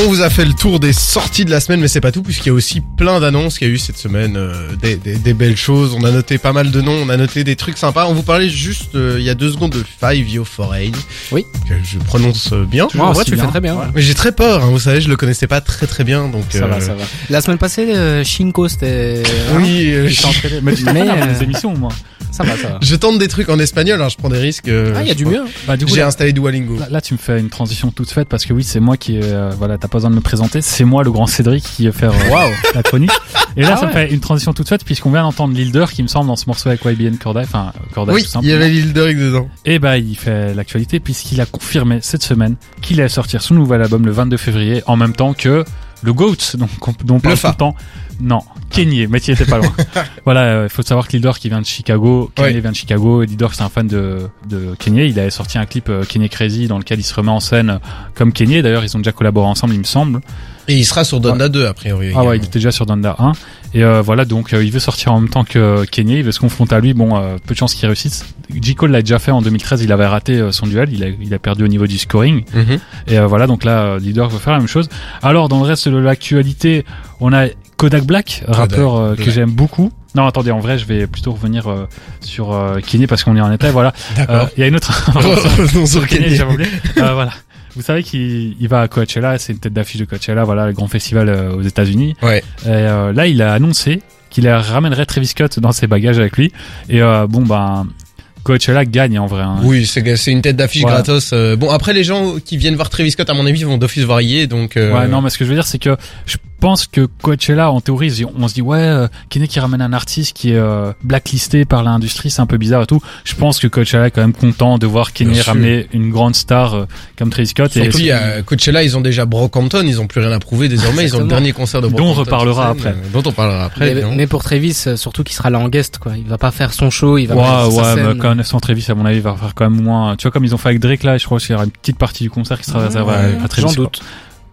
On vous a fait le tour des sorties de la semaine, mais c'est pas tout, puisqu'il y a aussi plein d'annonces qu'il y a eu cette semaine, euh, des, des- des belles choses. On a noté pas mal de noms, on a noté des trucs sympas. On vous parlait juste euh, il y a deux secondes de Five Yo Foreign. Oui. Que je prononce euh, bien. Ouais, aussi tu le fais bien. très bien. Ouais. Mais j'ai très peur, hein, vous savez, je le connaissais pas très très bien, donc. Ça euh, va, ça va. La semaine passée, euh, Shinko, c'était... Oui, euh, Je entraîné. Mais les émissions, moi. Ça va, ça va. je tente des trucs en espagnol, hein, je prends des risques. euh, Ah, il y a du crois. mieux. hein. Bah, du coup, J'ai installé Duolingo. là, là, tu me fais une transition toute faite parce que oui, c'est moi qui, euh, voilà, t'as pas besoin de me présenter. C'est moi, le grand Cédric, qui va faire euh, la chronique. Et là, Ah ça ouais. fait une transition toute faite puisqu'on vient d'entendre Lilder qui me semble dans ce morceau avec YBN Corday, enfin, Corday Oui, tout il y avait l'île de Rick dedans. Et bah, il fait l'actualité puisqu'il a confirmé cette semaine qu'il allait sortir son nouvel album le 22 février en même temps que le GOAT, donc, on- dont on parle Fa. tout le temps. Non, Kenny, mais tu étais pas loin. voilà, il faut savoir que Lidor qui vient de Chicago, Kenny Ouais. vient de Chicago, et Lidor c'est un fan de, de Kenny. Il avait sorti un clip euh, Kenny Crazy dans lequel il se remet en scène euh, comme Kenny. D'ailleurs, ils ont déjà collaboré ensemble, il me semble. Et il sera sur Donda 2, a priori. Ah ouais, il était déjà sur Donda 1. Et euh, voilà, donc euh, il veut sortir en même temps que Kenny, il veut se confronter à lui. Bon, euh, peu de chance qu'il réussisse. J. Cole l'a déjà fait en 2013, il avait raté euh, son duel, il a, il a perdu au niveau du scoring. Mhm. Et euh, voilà, donc là, euh, Leader veut faire la même chose. Alors, dans le reste de l'actualité, on a Kodak Black, rappeur euh, que Black. j'aime beaucoup. Non, attendez, en vrai, je vais plutôt revenir euh, sur euh, Kenny parce qu'on est en été. Voilà, Euh, D'accord. il y a une autre. Revenons sur oublié. Euh, voilà. Vous savez qu'il il va à Coachella, c'est une tête d'affiche de Coachella, voilà, le grand festival euh, aux États-Unis. Ouais. Et euh, là, il a annoncé qu'il ramènerait Travis Scott dans ses bagages avec lui. Et euh, bon, ben, Coachella gagne en vrai. hein. Oui, c'est c'est une tête d'affiche Voilà. gratos. euh, bon, après les gens qui viennent voir Travis Scott, à mon avis, vont d'office varier, donc. euh, Ouais, non, mais ce que je veux dire, c'est que je pense que Coachella, en théorie, on se dit, ouais, euh, Kenny qui ramène un artiste qui est euh, blacklisté par l'industrie, c'est un peu bizarre et tout. Je pense que Coachella est quand même content de voir Kenny Bien sûr. ramener une grande star euh, comme Travis Scott. Et y a Coachella, ils ont déjà Brockhampton, ils ont plus rien à prouver désormais. Ils ont le dernier concert de Dont on Brockhampton. reparlera après. euh, Dont on parlera après. mais, pour Travis, euh, surtout qu'il sera là en guest, quoi. Il va pas faire son show, il va Ouais, pas faire sa ouais, mais scène. connaissant Travis, à mon avis, il va faire quand même moins. Tu vois, comme ils ont fait avec Drake là, je crois qu'il y aura une petite partie du concert qui sera réservée à- Ouais, à Travis. J'en quoi.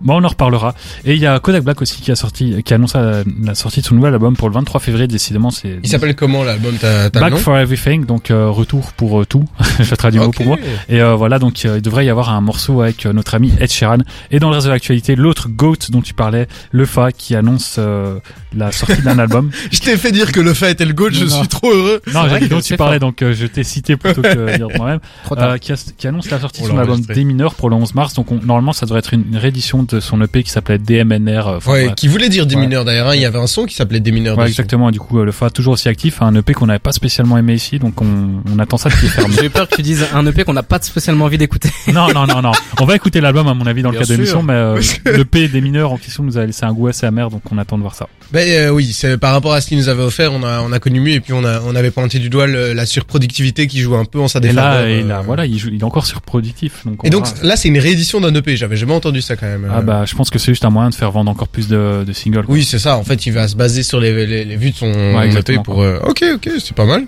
Bon, on en reparlera. Et il y a Kodak Black aussi qui a sorti, qui a annoncé la, la sortie de son nouvel album pour le 23 février. Décidément, c'est Il s'appelle comment l'album? T'as t'as le Back nom? for Everything, donc euh, retour pour euh, tout. je traduis mot Ok. pour moi. Et euh, voilà, donc euh, il devrait y avoir un morceau avec euh, notre ami Ed Sheeran. Et dans le reste de l'actualité, l'autre GOAT dont tu parlais, Le Fa, qui annonce euh, la sortie d'un album. Je t'ai fait dire que le fait était le goal, je Non. suis trop heureux. Non, j'ai dit dont tu parlais, fort. donc euh, je t'ai cité plutôt que dire moi-même. Euh, qui, qui annonce la sortie On de son album. Des mineurs pour le 11 mars. Donc on- normalement, ça devrait être une, une réédition de son EP qui s'appelait DMNR. euh, enfin, Ouais, qui voulait dire des Ouais. mineurs d'ailleurs. hein. Il y avait un son qui s'appelait des mineurs. Ouais, exactement. Et du coup, euh, le Fa toujours aussi actif, un EP qu'on n'avait pas spécialement aimé ici, donc on, on attend ça de pied ferme. J'ai eu peur que tu dises un EP qu'on n'a pas spécialement envie d'écouter. Non, non, non, non. On va écouter l'album à mon avis dans le cadre de l'émission, mais euh, le P des mineurs en question nous a laissé un goût assez amer, donc on attend de voir ça. Ben euh, oui, c'est par rapport à ce qu'il nous avait offert, on a on a connu mieux et puis on a on avait pointé du doigt le- la surproductivité qui joue un peu en sa Et défaveur. là, et euh. là, voilà, il, joue, il est encore surproductif. Donc on Et donc verra. là, c'est une réédition d'un EP. J'avais jamais entendu ça quand même. Ah Euh, bah, je pense que c'est juste un moyen de faire vendre encore plus de, de singles. quoi. Oui, c'est ça. En fait, il va se baser sur les, les, les vues de son EP exactement, pour. euh, Ok, ok, c'est pas mal.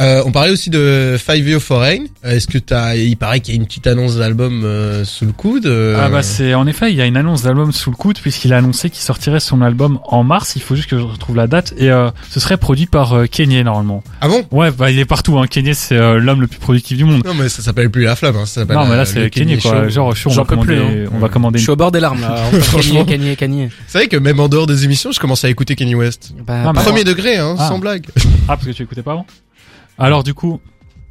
Euh, on parlait aussi de Five Year Foreign. Est-ce que t'as Il paraît qu'il y a une petite annonce d'album euh, sous le coude. euh, Ah bah c'est en effet il y a une annonce d'album sous le coude puisqu'il a annoncé qu'il sortirait son album en mars il faut juste que je retrouve la date et euh, ce serait produit par euh, Kanye normalement Ah bon? Ouais bah il est partout hein Kanye c'est euh, l'homme le plus productif du monde Non, mais ça s'appelle plus la flamme. Hein. Ça s'appelle, non mais euh, là c'est Kanye quoi Show. genre chaud, on J'en va peux plus, commander on va Ouais. commander Je une suis au bord des larmes, là. Franchement. Kanye, Kanye. C'est vrai que même en dehors des émissions, je commence à écouter Kanye West. Bah, Ah, Premier degré, hein, Ah. sans blague. ah parce que tu écoutais pas avant alors du coup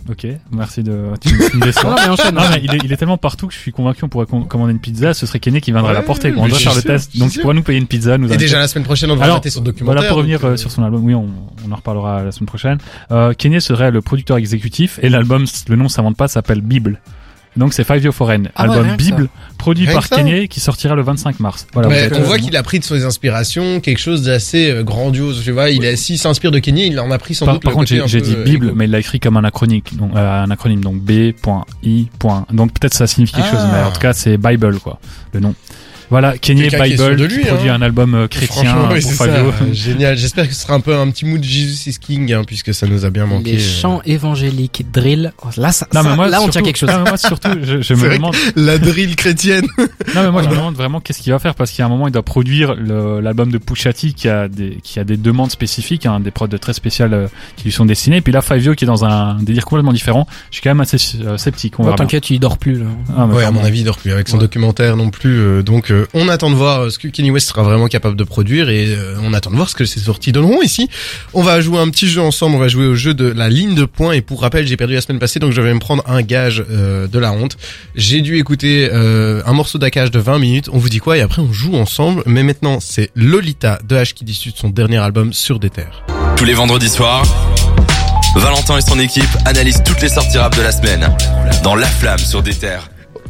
ok merci de tu, me déçois Non, mais enchaîne. Non, mais il est, il est tellement partout que je suis convaincu qu'on pourrait com- commander une pizza. Ce serait Kenny qui viendrait Ouais, la porter. quoi. On doit faire le test. Donc tu pourras nous payer une pizza. Nous Et déjà la semaine prochaine, on va Alors, son documentaire. Voilà pour revenir euh, euh, sur son album. Oui, on, on en reparlera la semaine prochaine. Euh, Kanye serait le producteur exécutif et l'album, le nom s'invente pas, s'appelle Bible. Donc c'est Five Year Foreign, Ah album. Bible, produit Rien par. Kanye qui sortira le 25 mars. Voilà. mais on euh, voit qu'il a pris de ses inspirations quelque chose d'assez euh, grandiose. Tu vois, il a s'il s'inspire de Kenny, il en a pris sans Par, doute par le contre, j'ai dit euh, Bible, mais il l'a écrit comme un acronyme, donc euh, un acronyme, donc B.I. Donc peut-être ça signifie quelque Ah. chose, mais en tout cas c'est Bible quoi, le nom. Voilà, Kenny Bible de qui lui, produit hein. un album euh, chrétien oui, pour Fabio. ça. Génial. J'espère que ce sera un peu un petit mood Jesus is King, hein, puisque ça nous a bien manqué. Les chants évangéliques, drill. Oh, Là, ça, Non, ça- mais moi, là, on tient quelque chose. non, mais moi, surtout, je, me demande, La drill chrétienne. non, mais moi, je me demande vraiment qu'est-ce qu'il va faire parce qu'il y a un moment, il doit produire l'album de Pusha T qui a des, qui a des demandes spécifiques, hein, des prods très spéciales euh, qui lui sont destinées. Puis là, Fivio qui est dans un délire complètement différent. Je suis quand même assez euh, sceptique. On bien. T'inquiète, il dort plus, là. Ah, mais Ouais, à mon avis, il dort plus avec son Ouais. documentaire non plus. euh, donc, on attend de voir euh, ce que Kenny West sera vraiment capable de produire et euh, on attend de voir ce que ces sorties donneront ici. On va jouer un petit jeu ensemble. On va jouer au jeu de la ligne de points. Et pour rappel, j'ai perdu la semaine passée, donc je vais me prendre un gage euh, de la honte. J'ai dû écouter un morceau d'Akage de 20 minutes. On vous dit quoi Et après, on joue ensemble. Mais maintenant, c'est Lolita de H qui discute son dernier album sur des terres. Tous les vendredis soirs, Valentin et son équipe analysent toutes les sorties rap de la semaine dans La Flamme sur des terres.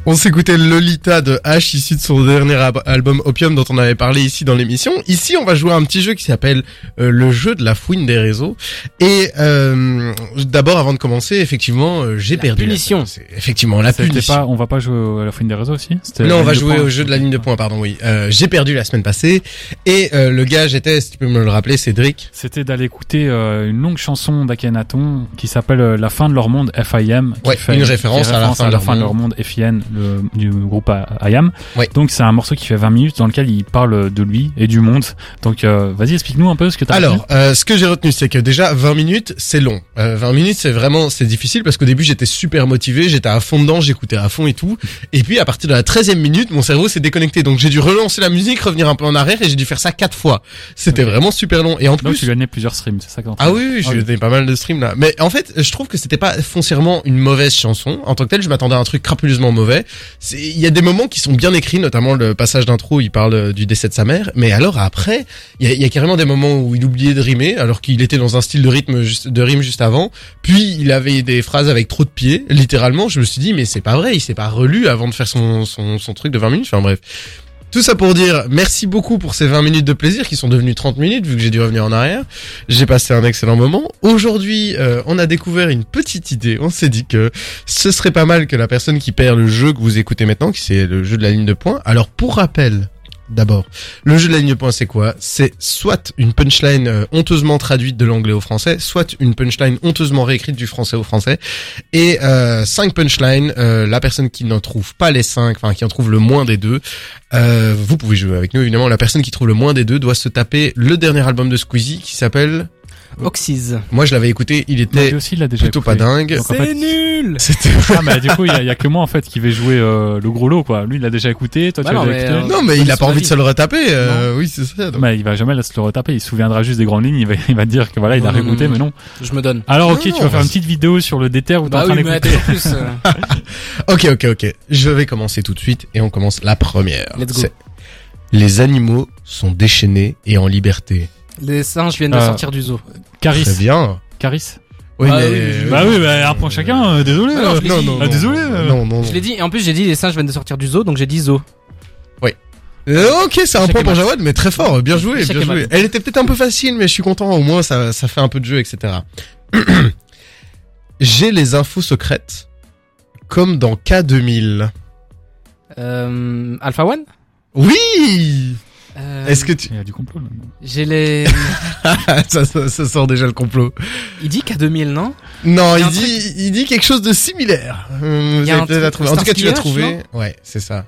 On s'écoutait Lolita de H issu de son dernier ab- album Opium dont on avait parlé ici dans l'émission. Ici, on va jouer à un petit jeu qui s'appelle euh, le jeu de la fouine des réseaux. Et euh, d'abord, avant de commencer, effectivement, euh, j'ai La perdu. la punition. passée. Effectivement, la C'était punition. pas, on va pas jouer à la fin des réseaux aussi C'était Non, la on va jouer points. au jeu de la ligne de points, pardon, oui. Euh, j'ai perdu la semaine passée. Et euh, le gage était, si tu peux me le rappeler, Cédric. C'était d'aller écouter euh, une longue chanson d'Akhenaton qui s'appelle euh, La fin de leur monde FIM. qui Ouais, fait une référence qui à la fin de leur fin de leur monde FIN le, du groupe IAM. Ouais. Donc c'est un morceau qui fait 20 minutes dans lequel il parle de lui et du monde. Donc euh, vas-y explique-nous un peu ce que t'as Alors, euh, ce que j'ai retenu, c'est que déjà 20 minutes, c'est long. Euh, 20 minutes, c'est vraiment, c'est difficile parce qu'au début, j'étais super motivé, j'étais à fond dedans, j'écoutais à fond et tout. Et puis, à partir de la 13e minute, mon cerveau s'est déconnecté. Donc, j'ai dû relancer la musique, revenir un peu en arrière et j'ai dû faire ça quatre fois. C'était Ok. vraiment super long. Et en Donc plus, tu gagnais plusieurs streams, c'est ça qu'on ah oui, oui, j'ai Ah oui. donné pas mal de streams là. Mais en fait, je trouve que c'était pas foncièrement une mauvaise chanson. En tant que tel, je m'attendais à un truc crapuleusement mauvais. Il y a des moments qui sont bien écrits, notamment le passage d'intro, il parle euh, du décès de sa mère. Mais alors après, il y a, il y a carrément des moments où il oubliait de rimer, alors qu'il était dans un style de rythme, juste- de rime juste avant. Puis il avait des phrases avec trop de pieds, littéralement. Je me suis dit, mais c'est pas vrai, il s'est pas relu avant de faire son, son, son truc de 20 minutes. Enfin bref. Tout ça pour dire merci beaucoup pour ces 20 minutes de plaisir qui sont devenues 30 minutes vu que j'ai dû revenir en arrière. J'ai passé un excellent moment. Aujourd'hui, euh, on a découvert une petite idée. On s'est dit que ce serait pas mal que la personne qui perd le jeu que vous écoutez maintenant, qui c'est le jeu de la ligne de points. Alors pour rappel, d'abord, le jeu de la ligne de points c'est quoi? C'est soit une punchline euh, honteusement traduite de l'anglais au français, soit une punchline honteusement réécrite du français au français. Et euh, cinq punchlines, euh, la personne qui n'en trouve pas les cinq, enfin qui en trouve le moins des deux, euh, vous pouvez jouer avec nous évidemment. La personne qui trouve le moins des deux doit se taper le dernier album de Squeezie qui s'appelle. Oxys. Moi je l'avais écouté, il était lui aussi il l'a déjà plutôt pas écouté. dingue. Donc, en fait, nul C'était ah, mais du coup il y, a- il y a que moi en fait qui vais jouer euh, le gros lot quoi. Lui il l'a déjà écouté, toi Bah tu l'as non, déjà mais, écouté. euh, non mais il a c'est pas envie de se le retaper. euh, oui c'est ça. donc. Mais il va jamais se le retaper, il se souviendra juste des grandes lignes, il va, il va dire que voilà, il a réécouté, mais non. Je me donne. Alors Non, ok, tu vas faire une petite vidéo sur le déter où t'es Bah en oui, d'écouter. en plus, euh, Ok ok ok. Je vais commencer tout de suite et on commence la première. Let's go. C'est- Les animaux sont déchaînés et en liberté. Les singes viennent de Euh, sortir du zoo. Caris. Très bien. Caris. Oui Ah mais. oui, je- Bah oui, bah un point chacun, euh, désolé. Ah euh. je l'ai non, dit. non, Ah, non, désolé, non, euh. non, non, non. Je l'ai dit, et en plus j'ai dit les singes viennent de sortir du zoo, donc j'ai dit zoo. Euh, ok, c'est un Échec point et pour mat. Jawad, mais très fort, bien joué, Échec bien et joué. Elle était peut-être un peu facile, mais je suis content, au moins ça, ça fait un peu de jeu, etc. J'ai les infos secrètes, comme dans K2000. Euh, Alpha One? Oui Euh, Est-ce que tu... Il y a du complot là. J'ai les... ça, ça, ça sort déjà le complot. Il dit K2000, non Non, Il il, dit, il dit quelque chose de similaire. Il vous y a allez un peut-être la truc- trouver. En tout cas, tu l'as trouvé. Ouais, c'est ça.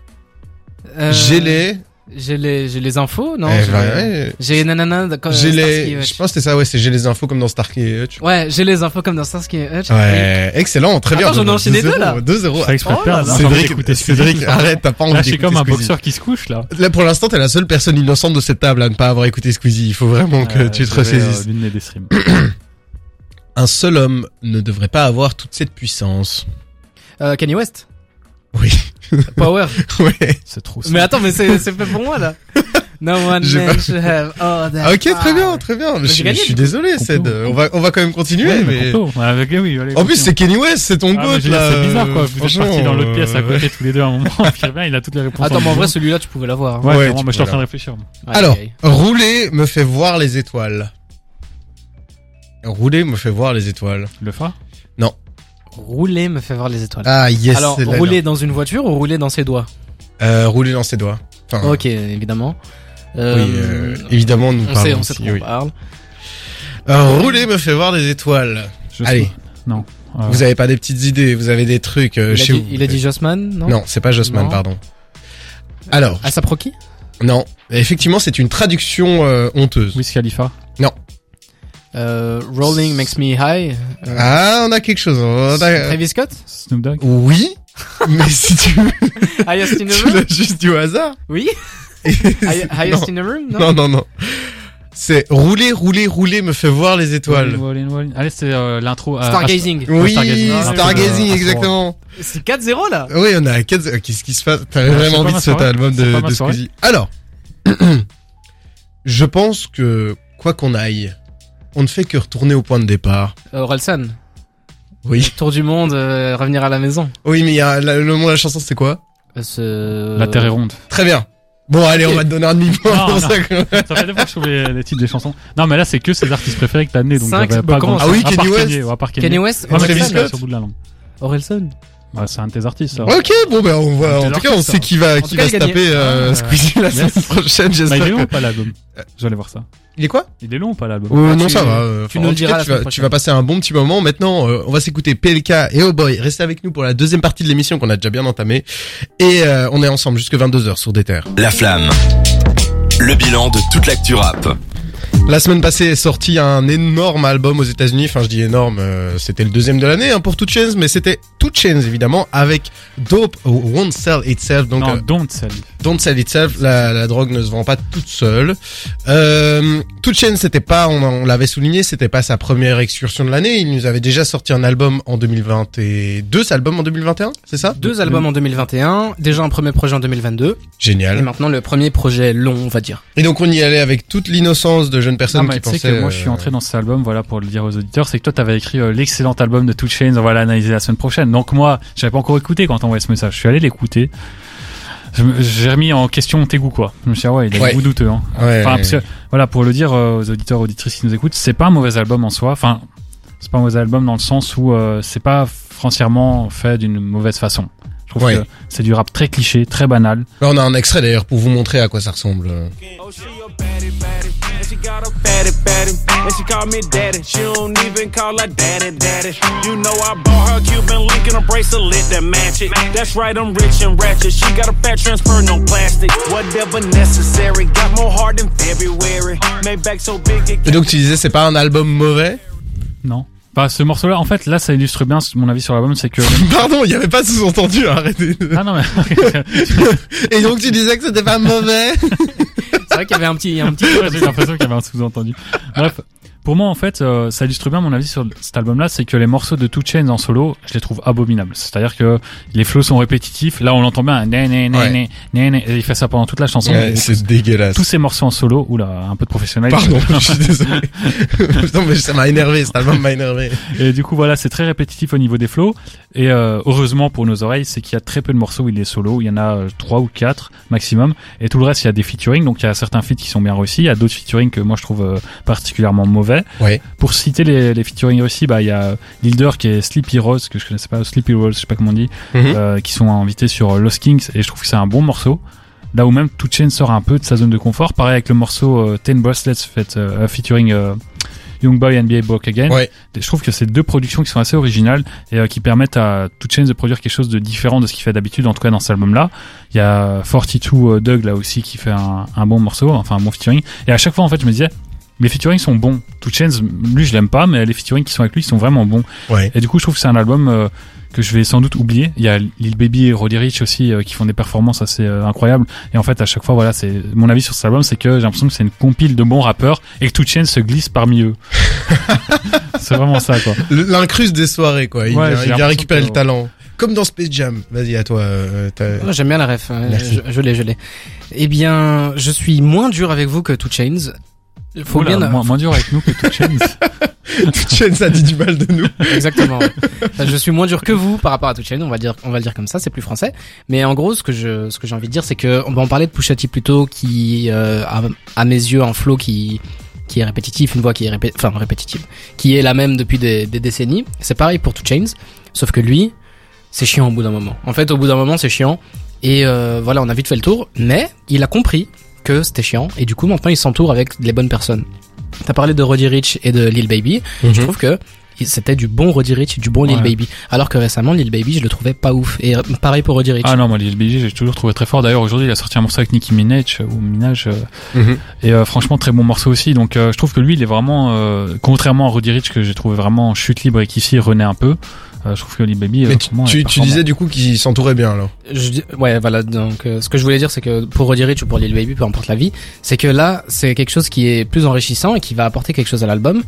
Euh, J'ai les... J'ai les... J'ai les infos, non? Eh J'ai ben, les- ouais. J'ai nanana... d'accord, J'ai Starsky les... Hutch. Je pense que c'était ça, ouais, c'est j'ai les infos comme dans Starkey et Hutch. Ouais, j'ai les infos comme dans Starsky Hutch. Ouais, excellent, très bien. Attends, j'en ai enchaîné deux, là. 2-0. Je fais exprès de Oh là Cédric, arrête, t'as pas envie je d'écouter comme un Squeezie. boxeur qui se couche là. Là, pour l'instant, t'es la seule personne innocente de cette table à ne pas avoir écouté Squeezie. Il faut vraiment que Euh, tu te je euh, ressaisisses. L'une des streams. Un seul homme ne devrait pas avoir toute cette puissance. Euh, Kanye West. Oui. Power. Ouais. C'est trop mais attends, mais c'est c'est fait pour moi, là. No one J'ai man pas- should have all that Ah, ok, très bien, très bien. Je, j'ai suis- gagné, je suis désolé. Ced. On va, on va quand même continuer, Ouais, mais. complot. Ouais, avec- oui, allez, En plus, c'est Kenny West, c'est ton Ah, goat, là. c'est bizarre quoi. Vous êtes partis dans l'autre pièce à euh, côté tous les deux à un moment. Puis bien, il a toutes les réponses. Attends, mais en vrai, celui-là, tu pouvais l'avoir. hein. Ouais, ouais tu moi je suis en train de réfléchir. Alors, rouler me fait voir les étoiles. Rouler me fait voir les étoiles. Le fa Rouler me fait voir les étoiles. Ah, yes, Alors, là, rouler dans une voiture ou rouler dans ses doigts. Euh, rouler dans ses doigts. Enfin, Ok, évidemment. oui, Euh, euh, évidemment, nous on parlons sait, on sait de aussi, quoi on oui. parle. Euh, rouler me fait voir des étoiles. Je Allez. sais- Non. Euh, Vous avez pas des petites idées, vous avez des trucs euh, Il a, chez dit, vous. il a dit Jossman, non Non, c'est pas Jossman, Non. pardon. Alors, Asap Rocky non, effectivement, c'est une traduction euh, honteuse. Wiz Khalifa. Euh, Rolling Makes Me High. Euh, Ah, on a quelque chose. on a- Travis Scott Snoop Dogg. Oui, mais si tu, Highest in the tu Room l'as juste du hasard. Oui Highest non, in the Room Non, non, non, non. C'est rouler, rouler, rouler me fait voir les étoiles. Wallin, Wallin. Allez, c'est euh, l'intro. à- Stargazing. Oui, Stargazing. Ah, Stargazing, euh, exactement. C'est 4-0 là Oui, on a quatre... euh, Qu'est-ce qui se passe? T'avais Ouais, c'est vraiment envie de cet album de, de. Squeezie. Alors, je pense que, quoi qu'on aille, on ne fait que retourner au point de départ. euh, Orelsan. Oui. Tour du monde, euh, revenir à la maison. Oui, mais il y a, la- le nom de la chanson, c'est quoi? Euh, ce- La Terre est ronde. Très bien. Bon, allez, on va te donner un demi-point pour non. ça. que- Ça fait des fois que je trouve les, les titres des chansons. Non, mais là, c'est que ses artistes préférés que t'as amené, donc Cinq, bah, pas grand Ah oui, Kanye West. Part Kanye. Kanye West mais Travis Scott. sur bout de la langue. Orelsan. Ouais, c'est un de tes artistes, ça. Ok, bon, ben, on va, en tout cas, on sait qui va, qui va il se taper, euh, Ah, Squeezie la semaine prochaine, Bah, il j'espère. est long que- ou pas l'album Je vais aller voir ça. Il est quoi Il est long ou pas l'album Euh, Ah, non, tu- ça va. euh, tu enfin, nous cas, diras tu vas, tu vas passer un bon petit moment. Maintenant, euh, on va s'écouter PLK et Oh Boy. Restez avec nous pour la deuxième partie de l'émission qu'on a déjà bien entamée. Et euh, on est ensemble jusque 22h sur des terres. La flamme. Le bilan de toute l'actu rap. La semaine passée est sorti un énorme album aux États-Unis. Enfin, je dis énorme, euh, c'était le deuxième de l'année hein, pour Two Chainz, mais c'était Two Chainz évidemment avec Dope Won't Sell Itself. Donc Non, euh, Don't Sell. Don't Sell Itself, la, la drogue ne se vend pas toute seule. Euh, Two Chainz, c'était pas, on, on l'avait souligné, c'était pas sa première excursion de l'année. Il nous avait déjà sorti un album en 2022, cet album en 2021, c'est ça? Deux albums en 2021, déjà un premier projet en 2022, et Génial. maintenant le premier projet long, on va dire. Et donc on y allait avec toute l'innocence de jeunes Non, personnes mais qui tu sais pensaient. que moi, je suis euh, entré dans cet album, voilà, pour le dire aux auditeurs, c'est que toi, t'avais écrit euh, l'excellent album de Two Chainz, on va l'analyser la semaine prochaine. Donc moi, j'avais pas encore écouté quand t'envoyais ce message. Je suis allé l'écouter. J'ai remis en question tes goûts, quoi. Je me suis dit, ah ouais, il a Ouais. des goûts douteux, hein. Ouais, Enfin, parce que, voilà, pour le dire euh, aux auditeurs, auditrices qui nous écoutent, c'est pas un mauvais album en soi. Enfin, c'est pas un mauvais album dans le sens où euh, c'est pas foncièrement fait d'une mauvaise façon. Je trouve Ouais. que c'est du rap très cliché, très banal. Là, on a un extrait d'ailleurs pour vous montrer à quoi ça ressemble. Oh, got a fatty, fatty. And she call me daddy. She don't even call her daddy, daddy. You know I bought her Cuban link and a bracelet that match it. That's right, I'm rich and ratchet. She got a fat transfer, no plastic. Whatever necessary. Got more heart than February. Made back so big it Et donc tu disais c'est pas un album mauvais? Non. Enfin, ce morceau-là, en fait, là, ça illustre bien mon avis sur l'album, c'est que. Pardon, il y avait pas sous-entendu, arrêtez. ah non, mais. Et donc tu disais que c'était pas mauvais? vrai qu'il y avait un petit, un petit. J'ai l'impression qu'il y avait un sous-entendu. Bref, pour moi, en fait, euh, ça illustre bien mon avis sur cet album-là, c'est que les morceaux de Two Chainz en solo, je les trouve abominables. C'est-à-dire que les flows sont répétitifs. Là, on l'entend bien, né, né, né, Ouais. né, né, né, et il fait ça pendant toute la chanson. Ouais, C'est dégueulasse. tous ces morceaux en solo, oula, un peu de professionnalisme. Pardon, je suis désolé. non mais ça m'a énervé, cet album m'a énervé. Et du coup, voilà, c'est très répétitif au niveau des flows. Et euh, heureusement pour nos oreilles, c'est qu'il y a très peu de morceaux où il est solo. Il y en a euh, trois ou quatre maximum. Et tout le reste, il y a des featuring. Donc il y a certains feats qui sont bien réussis. Il y a d'autres featuring que moi je trouve euh, particulièrement mauvais. Ouais. Pour citer les, les featuring réussis, bah il y a Lil Durk et Sleepy Rose que je connaissais pas, Sleepy Rose, je sais pas comment on dit, Mhm. euh, qui sont invités sur euh, Lost Kings. Et je trouve que c'est un bon morceau. Là où même Two Chainz sort un peu de sa zone de confort. Pareil avec le morceau euh, Ten Bracelets fait euh, featuring Young Boy NBA Broke Again. Ouais. Je trouve que c'est deux productions qui sont assez originales et euh, qui permettent à Two Chainz de produire quelque chose de différent de ce qu'il fait d'habitude, en tout cas dans cet album-là. Il y a 42 euh, Doug là aussi qui fait un, un bon morceau, enfin un bon featuring. Et à chaque fois en fait je me disais, les featuring sont bons. Two Chainz, lui je l'aime pas, mais les featuring qui sont avec lui sont vraiment bons. Ouais. Et du coup je trouve que c'est un album euh, que je vais sans doute oublier. Il y a Lil Baby et Roddy Rich aussi euh, qui font des performances assez euh, incroyables. Et en fait à chaque fois voilà c'est mon avis sur cet album c'est que j'ai l'impression que c'est une compile de bons rappeurs et que Two Chainz se glisse parmi eux. c'est vraiment ça quoi. L'incruste des soirées quoi, il, Ouais, il récupérer que- le talent. Comme dans Space Jam. Vas-y à toi. euh, J'aime bien la ref. Merci. Je, je l'ai, je l'ai. Eh bien, je suis moins dur avec vous que Two Chains. Faut Oula, bien. moins, moins dur avec nous que Two Chainz. Two Chainz a dit du mal de nous. Exactement. je suis moins dur que vous par rapport à Two Chainz. On va dire, on va le dire comme ça. C'est plus français. Mais en gros, ce que je, ce que j'ai envie de dire, c'est que on va en parler de Pusha T plutôt, qui, euh, à, à mes yeux, un flow qui qui est répétitif, une voix qui est répé enfin répétitive, qui est la même depuis des, des décennies. C'est pareil pour Two Chains, sauf que lui, c'est chiant au bout d'un moment. En fait, au bout d'un moment, c'est chiant. Et euh, voilà, on a vite fait le tour, mais il a compris que c'était chiant, et du coup maintenant il s'entoure avec les bonnes personnes. T'as parlé de Roddy Rich et de Lil Baby, Mhm. je trouve que c'était du bon Roddy Rich du bon Lil Ouais. Baby. Alors que récemment, Lil Baby, je le trouvais pas ouf. Et euh, pareil pour Roddy Rich. Ah non, moi, Lil Baby, j'ai toujours trouvé très fort. D'ailleurs, aujourd'hui, il a sorti un morceau avec Nicki Minaj, euh, ou Minaj, euh, Mhm. et euh, franchement, très bon morceau aussi. Donc, euh, je trouve que lui, il est vraiment, euh, contrairement à Roddy Rich, que j'ai trouvé vraiment chute libre et qu'ici, renaît un peu. euh, je trouve que Lil Baby, euh, Mais tu, tu, disais du coup qu'il s'entourait bien alors. Je dis- ouais, voilà. Donc, euh, ce que je voulais dire, c'est que pour Roddy Rich ou pour Lil Baby, peu importe la vie, c'est que là, c'est quelque chose qui est plus enrichissant et qui va apporter quelque chose à l'album.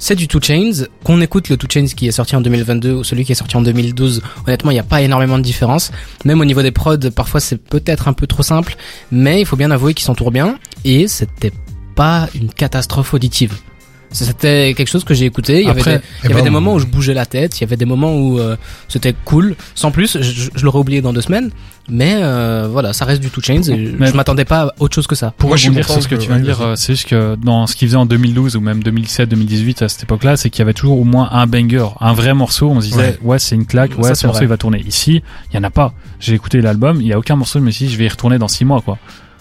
C'est du Two Chains. Qu'on écoute le Two Chains qui est sorti en 2022 ou celui qui est sorti en 2012, honnêtement, il n'y a pas énormément de différence. Même au niveau des prods, parfois c'est peut-être un peu trop simple, mais il faut bien avouer qu'ils s'entourent bien et c'était pas une catastrophe auditive. C'était quelque chose que j'ai écouté. Il y avait, des, il y eh avait ben, des moments où je bougeais la tête. Il y avait des moments où euh, c'était cool. Sans plus, je, je- je l'aurais oublié dans deux semaines. Mais euh, voilà, ça reste du Two Chains. Et Mais- je m'attendais pas à autre chose que ça. Pour Moi, je suis sur ce que que- tu viens de dire, euh, c'est juste que dans ce qu'il faisait en 2012 ou même 2017, 2018 à cette époque-là, c'est qu'il y avait toujours au moins un banger, un vrai morceau. On se disait, Ouais. ouais, c'est une claque, ouais, ce morceau vrai. il va tourner. Ici, il y en a pas. J'ai écouté l'album, il y a aucun morceau, je me suis dit, je vais y retourner dans six mois, quoi.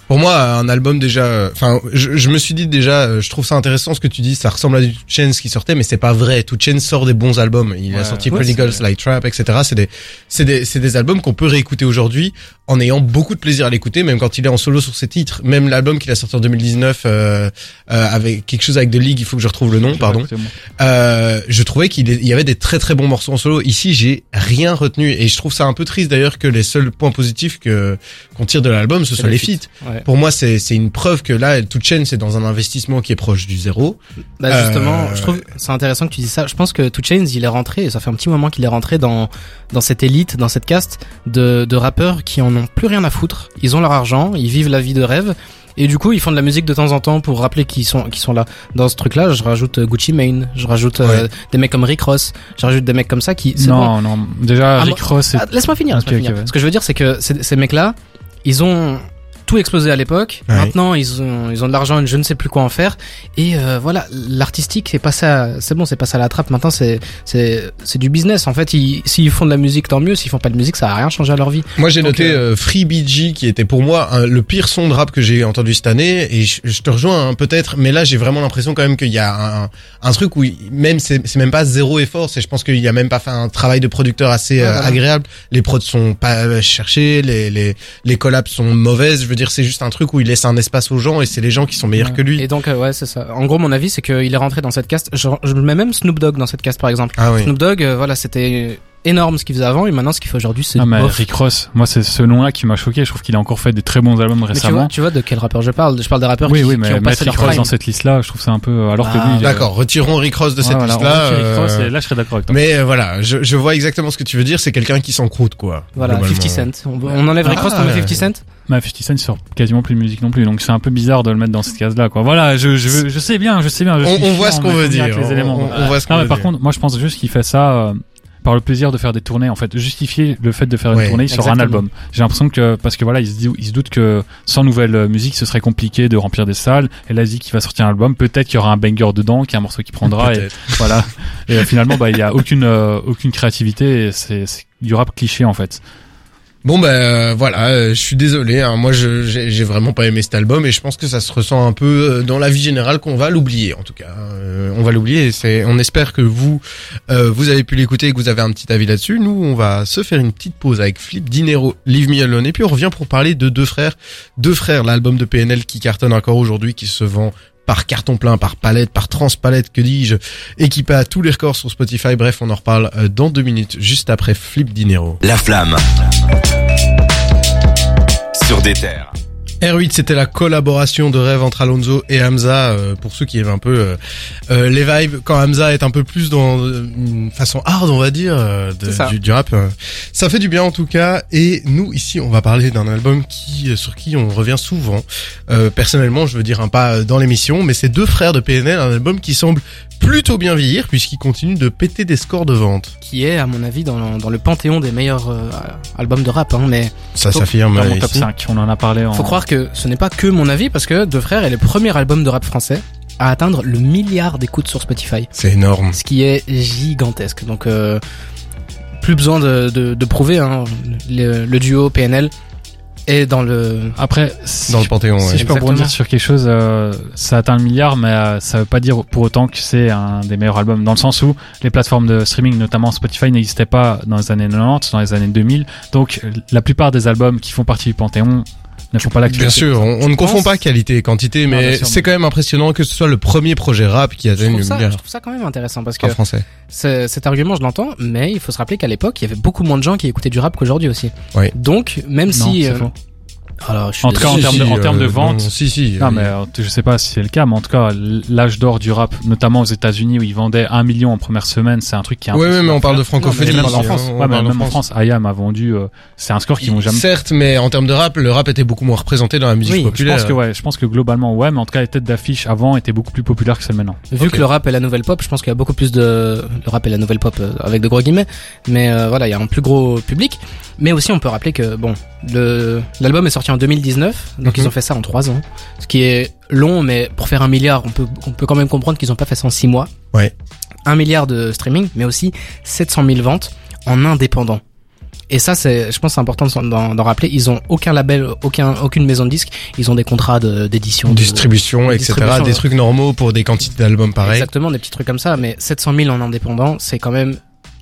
Pour moi, un album déjà, euh, enfin, je, je me suis dit déjà, euh, je trouve ça intéressant ce que tu dis, ça ressemble à du Two Chainz qui sortait, mais c'est pas vrai. Two Chainz sort des bons albums. Il a Ouais. sorti Ouais, Pretty Girls. Like Trap, etc. C'est des, c'est des, c'est des albums qu'on peut réécouter aujourd'hui en ayant beaucoup de plaisir à l'écouter, même quand il est en solo sur ses titres. Même l'album qu'il a sorti en 2019 euh, euh, avec quelque chose avec The League, il faut que je retrouve le nom, pardon. Euh, je trouvais qu'il y avait des très très bons morceaux en solo. Ici, j'ai rien retenu et je trouve ça un peu triste d'ailleurs que les seuls points positifs que qu'on tire de l'album, ce soit les les feats. feats. Ouais. Pour moi, c'est c'est une preuve que là, toute chaîne, c'est dans un investissement qui est proche du zéro. Bah justement, Euh, je trouve c'est intéressant que tu dis ça. Je pense que Two Chains, il est rentré, et ça fait un petit moment qu'il est rentré dans dans cette élite, dans cette caste de de rappeurs qui en ont plus rien à foutre. Ils ont leur argent, ils vivent la vie de rêve. Et du coup, ils font de la musique de temps en temps pour rappeler qu'ils sont qu'ils sont là. Dans ce truc-là, je rajoute euh, Gucci Mane, je rajoute euh, des mecs comme Rick Ross, je rajoute des mecs comme ça qui c'est bon. Non, non. Déjà, Ah, Rick Ross, Ah, laisse-moi finir, laisse-moi Ok, ok, finir. ouais. Ce que je veux dire, c'est que ces, ces mecs-là, ils ont tout explosé à l'époque. Ouais. Maintenant, ils ont, ils ont de l'argent et je ne sais plus quoi en faire. Et euh, voilà, l'artistique, c'est passé à, c'est bon, c'est passé à la trappe. Maintenant, c'est, c'est, c'est du business. En fait, ils- s'ils font de la musique, tant mieux. S'ils font pas de musique, ça a rien changé à leur vie. Moi, j'ai noté euh, euh, Free BG qui était pour moi un- le pire son de rap que j'ai entendu cette année et je, je te rejoins hein, peut-être, mais là, j'ai vraiment l'impression quand même qu'il y a un, un truc où même c'est c'est même pas zéro effort, c'est je pense qu'il y a même pas fait un travail de producteur assez euh, agréable. Les prods sont pas euh, cherchés, les les les collabs sont mauvaises. Je veux dire, c'est juste un truc où il laisse un espace aux gens et c'est les gens qui sont meilleurs Ouais. que lui. Et donc, euh, ouais, c'est ça. En gros, mon avis, c'est qu'il est rentré dans cette caste. Je, je mets même Snoop Dogg dans cette caste, par exemple. Ah oui. Snoop Dogg, euh, voilà, c'était énorme ce qu'il faisait avant, et maintenant, ce qu'il fait aujourd'hui, c'est Ah, mais. Rick Ross, moi, c'est ce nom-là qui m'a choqué. Je trouve qu'il a encore fait des très bons albums Mais tu vois, récemment. tu vois de quel rappeur je parle Je parle des rappeurs Oui, qui, oui, qui mais ont mettre passé Rick leur Ross prime. dans cette liste-là, je trouve ça un peu, alors que Ah, lui, D'accord, retirons Rick Ross de cette voilà, Rick Ross, euh, et là, je serais d'accord avec toi. Mais euh, voilà, je, je vois exactement ce que tu veux dire. C'est quelqu'un qui s'encroute, quoi. Voilà, globalement. 50 Cent. On, on enlève Rick Ah, Ross, on met ouais. 50 Cent Mais 50 Cent il sort quasiment plus de musique non plus, donc c'est un peu bizarre de le mettre dans cette case-là, quoi. Voilà, je, je, je sais bien, je sais bien. je On, voit ce qu'on veut dire. avec les éléments, on, voit ce Non, mais veut par dire. contre, moi, je pense juste qu'il fait ça euh, par le plaisir de faire des tournées. En fait, justifier le fait de faire Ouais, une tournée sur un album. J'ai l'impression que parce que voilà, il se, dit, il se doute que sans nouvelle euh, musique, ce serait compliqué de remplir des salles. Et là, il se dit qu'il va sortir un album. Peut-être qu'il y aura un banger dedans, qu'il y a un morceau qui prendra. et voilà. Et euh, finalement, bah, il y a aucune euh, aucune créativité. Et c'est du rap cliché en fait. Bon ben euh, voilà, euh, je suis désolé. hein, moi, j'ai vraiment pas aimé cet album et je pense que ça se ressent un peu euh, dans la vie générale qu'on va l'oublier. En tout cas, Euh, on va l'oublier. et on espère que vous, vous avez pu l'écouter et que vous avez un petit avis là-dessus. Nous, on va se faire une petite pause avec Flip Dinero, Leave Me Alone, et puis on revient pour parler de deux frères, deux frères, l'album de PNL qui cartonne encore aujourd'hui, qui se vend par carton plein, par palette, par transpalette, que dis-je, équipé à tous les records sur Spotify. Bref, on en reparle dans deux minutes, juste après Flip Dinero. La flamme. Sur des terres. R8, c'était la collaboration de rêve entre Alonso et Hamza. euh, pour ceux qui aiment un peu euh, euh, les vibes, quand Hamza est un peu plus dans euh, une façon hard, on va dire, euh, de- C'est ça. du, du rap, ça fait du bien en tout cas. Et nous ici, on va parler d'un album qui, sur qui on revient souvent. Euh, personnellement, je veux dire un pas dans l'émission, mais c'est deux frères de PNL, un album qui semble plutôt bien vieillir puisqu'il continue de péter des scores de vente. qui est, à mon avis, dans, dans le panthéon des meilleurs euh, albums de rap. Hein, mais Ça s'affirme Dans mon ici. top 5, on en a parlé en. faut croire que ce n'est pas que mon avis, parce que Deux Frères est le premier album de rap français à atteindre le milliard d'écoutes sur Spotify. C'est énorme. ce qui est gigantesque. Donc euh, plus besoin de, de, de prouver hein, le, le duo PNL Et dans le Après, si Dans le je- Panthéon, Si ouais. je peux rebondir sur quelque chose, euh, ça atteint le milliard, mais euh, ça veut pas dire pour autant que c'est un des meilleurs albums. Dans le sens où les plateformes de streaming, notamment Spotify, n'existaient pas dans les années 90, dans les années 2000. Donc la plupart des albums qui font partie du Panthéon ne font pas l'actualité. Bien sûr, on, on ne confond pas qualité et quantité, mais c'est quand même impressionnant que ce soit le premier projet rap qui atteigne le milliard je trouve ça quand même intéressant parce que en français. cet argument je l'entends, mais il faut se rappeler qu'à l'époque il y avait beaucoup moins de gens qui écoutaient du rap qu'aujourd'hui aussi. Oui. Donc même Non, si. Alors je suis En tout cas, en termes de- en termes de vente- non, si, si. Non, euh, mais euh, je sais pas si c'est le cas, mais en tout cas, l'âge d'or du rap, notamment aux États-Unis où ils vendaient un million en première semaine, c'est un truc qui est ouais, impossible mais on parle de francophonie. Même en France, ouais, mais même en France, IAM a vendu, euh, c'est un score qu'ils vont jamais. Certes, mais en termes de rap, le rap était beaucoup moins représenté dans la musique Oui, je Je populaire. pense que ouais, je pense que globalement ouais, mais en tout cas les têtes d'affiche avant étaient beaucoup plus populaires que celles maintenant. Vu que le rap est la nouvelle pop, je pense qu'il y a beaucoup plus de le rap est la nouvelle pop euh, avec de gros guillemets, mais euh, voilà, il y a un plus gros public. Mais aussi, on peut rappeler que bon, l'album est sorti en 2019, donc Mhm. ils ont fait ça en trois ans, ce qui est long, mais pour faire un milliard, on peut on peut quand même comprendre qu'ils ont pas fait ça en six mois. Ouais. Un milliard de streaming, mais aussi 700 000 ventes en indépendant. Et ça, c'est, je pense, c'est important d'en- rappeler. Ils ont aucun label, aucun, aucune maison de disque. Ils ont des contrats d'édition, de- Distribution, etc. Distribution, des trucs normaux pour des quantités d'albums pareils. Exactement, des petits trucs comme ça, mais 700 000 en indépendant, c'est quand même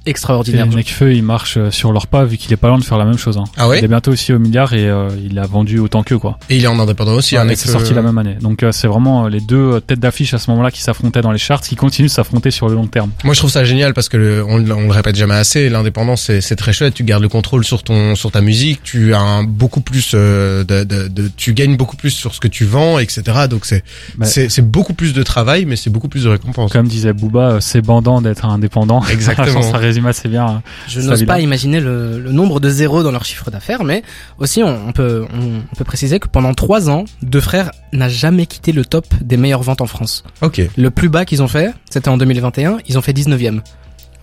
Et extraordinaire. Nekfeu il marche euh, sur leur pas vu qu'il est pas loin de faire la même chose. Hein. Ah ouais Il est bientôt aussi au milliard et euh, il a vendu autant qu'eux quoi. Et il est en indépendant aussi. Ouais, un et mec, c'est sorti la même année. Donc euh, c'est vraiment les deux têtes d'affiche à ce moment-là qui s'affrontaient dans les charts, qui continuent de s'affronter sur le long terme. Moi, je trouve ça génial parce que le- on, le- on le répète jamais assez. L'indépendance, c'est très chouette. Tu gardes le contrôle sur ton sur ta musique. Tu as un beaucoup plus euh, de, de, de- tu gagnes beaucoup plus sur ce que tu vends, etc. Donc c'est Ouais. c'est beaucoup plus de travail, mais c'est beaucoup plus de récompense. Comme disait Booba, c'est bandant d'être indépendant. Exactement. Résume assez bien. hein. Je n'ose pas imaginer le, le nombre de zéros dans leur chiffre d'affaires, mais aussi on, on peut on, on peut préciser que pendant trois ans, Deux Frères n'a jamais quitté le top des meilleures ventes en France. Ok. Le plus bas qu'ils ont fait, c'était en 2021, ils ont fait 19e.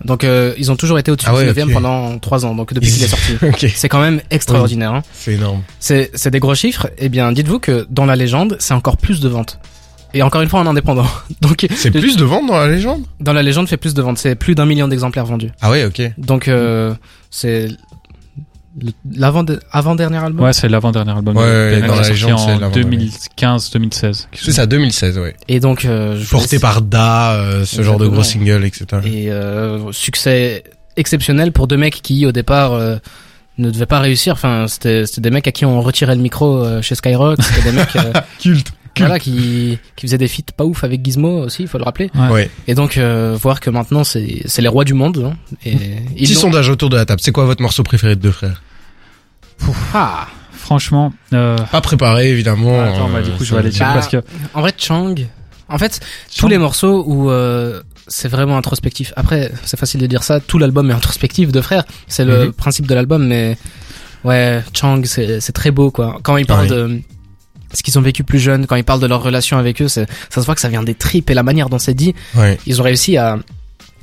Donc euh, ils ont toujours été au-dessus Ah ouais, de 19e ok. pendant trois ans, donc depuis qu'il est sorti. C'est quand même extraordinaire. Hein. C'est énorme. C'est c'est des gros chiffres. Eh bien, dites-vous que dans la légende, c'est encore plus de ventes. Et encore une fois en indépendant. Donc C'est plus de ventes dans la légende? dans la légende fait plus de ventes. C'est plus d'un million d'exemplaires vendus. Ah ouais, ok. Donc euh, c'est l'avant avant dernier album? Ouais, c'est l'avant-dernier album. Ouais, dans la légende, c'est en l'avant-dernier. 2015-2016. C'est ça, 2016, ouais. Et donc euh, je Porté par Da, euh, ce genre de gros single, etc. et euh, succès exceptionnel pour deux mecs qui au départ euh, ne devaient pas réussir. Enfin, c'était c'était des mecs à qui on retirait le micro euh, chez Skyrock. C'était des mecs euh, Culte. voilà qui qui faisaient des feats pas ouf avec Gizmo aussi, il faut le rappeler. Ouais. Ouais. Et donc euh, voir que maintenant c'est c'est les rois du monde. hein, et ils Petit sondage autour de la table. C'est quoi votre morceau préféré de deux frères? Ah, Franchement, euh, Pas préparé, évidemment. attends, bah, du coup, je vais aller checker Bah, parce que en vrai Chang. En fait, tous Chang- les morceaux où euh, c'est vraiment introspectif. Après, c'est facile de dire ça. Tout l'album est introspectif de frères. C'est le Mhm. principe de l'album, mais ouais, Chang, c'est c'est très beau quoi. Quand ils parlent Ouais. de ce qu'ils ont vécu plus jeunes, quand ils parlent de leur relation avec eux, ça se voit que ça vient des tripes et la manière dont c'est dit. Ouais. Ils ont réussi à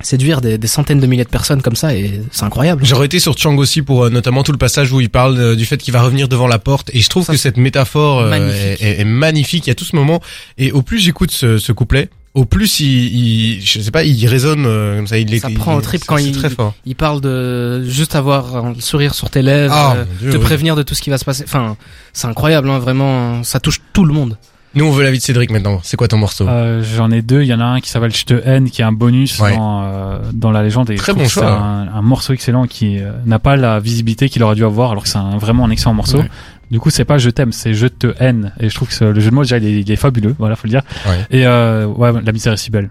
séduire des, des centaines de milliers de personnes comme ça et c'est incroyable. J'aurais été sur Chang aussi pour euh, notamment tout le passage où il parle euh, du fait qu'il va revenir devant la porte et je trouve Ça, que cette métaphore euh, magnifique. est, est- est magnifique. Il y a tout ce moment et au plus j'écoute ce, ce couplet, au plus il, il, je sais pas, il résonne euh, comme ça. Il Ça est, prend au trip quand il- très fort. Ils parlent de juste avoir un sourire sur tes lèvres, Ah, euh, Dieu, te oui. prévenir de tout ce qui va se passer. Enfin, c'est incroyable, hein, vraiment. Ça touche tout le monde. Nous on veut la vie de Cédric maintenant. C'est quoi ton morceau euh, j'en ai deux. Il y en a un qui s'appelle Je te haine, qui est un bonus Ouais. dans, euh, dans la légende. Et Très bon choix. Un, un morceau excellent qui euh, n'a pas la visibilité qu'il aurait dû avoir, alors que c'est vraiment un excellent morceau. Ouais. Du coup, c'est pas je t'aime, c'est je te haine. Et je trouve que le jeu de mots déjà il est, il est fabuleux. Voilà, faut le dire. Ouais. Et euh, ouais, la misère est si belle.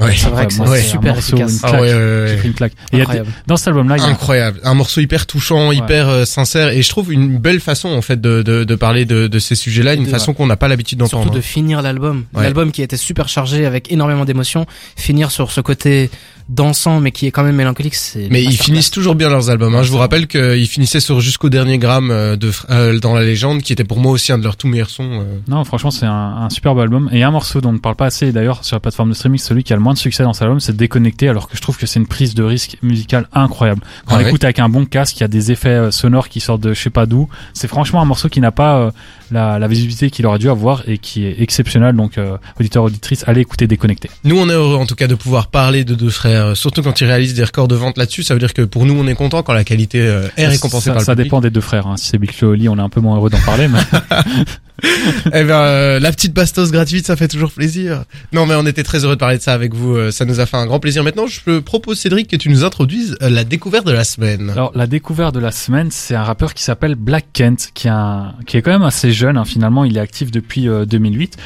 Ouais. C'est vrai que c'est ouais. super un morceau, efficace. Une Ah claque. ouais, ouais, ouais. J'ai pris une claque. Et il y a des- Incroyable. dans cet album-là, il y a Incroyable, un morceau hyper touchant, hyper euh, sincère et je trouve une belle façon en fait de, de, de parler de, de ces sujets-là, une De- façon qu'on n'a pas l'habitude Surtout d'entendre. de finir l'album. Ouais. L'album qui était super chargé avec énormément d'émotions. Finir sur ce côté dansant mais qui est quand même mélancolique, c'est. Mais ils finissent toujours bien leurs albums. Hein. Je vous rappelle qu'ils finissaient sur jusqu'au dernier gramme euh, de euh, dans la légende, qui était pour moi aussi un de leurs tout meilleurs sons. euh. Non, franchement, c'est un, un superbe album. Et un morceau dont on ne parle pas assez, d'ailleurs, sur la plateforme de streaming, celui qui a le moins de succès dans cet album, c'est Déconnecté, alors que je trouve que c'est une prise de risque musicale incroyable. Quand Ah on ouais écoute avec un bon casque, il y a des effets euh, sonores qui sortent de je sais pas d'où. C'est franchement un morceau qui n'a pas euh, la, la visibilité qu'il aurait dû avoir et qui est exceptionnel. Donc, euh, auditeur, auditrice, allez écouter Déconnecté. Nous, on est heureux en tout cas de pouvoir parler de deux frères euh, surtout quand ils réalisent des records de vente là-dessus, ça veut dire que pour nous on est content quand la qualité euh, est récompensée ça, par le ça public. dépend des deux frères. Hein. Si c'est Big Flo on est un peu moins heureux d'en parler. Mais... Eh ben, euh, la petite bastos gratuite, ça fait toujours plaisir. Non, mais on était très heureux de parler de ça avec vous. euh, Ça nous a fait un grand plaisir. Maintenant, je te propose, Cédric, que tu nous introduises euh, la découverte de la semaine. Alors la découverte de la semaine, c'est un rappeur qui s'appelle Black Kent, qui, un- qui est quand même assez jeune. hein, finalement, il est actif depuis euh, 2008.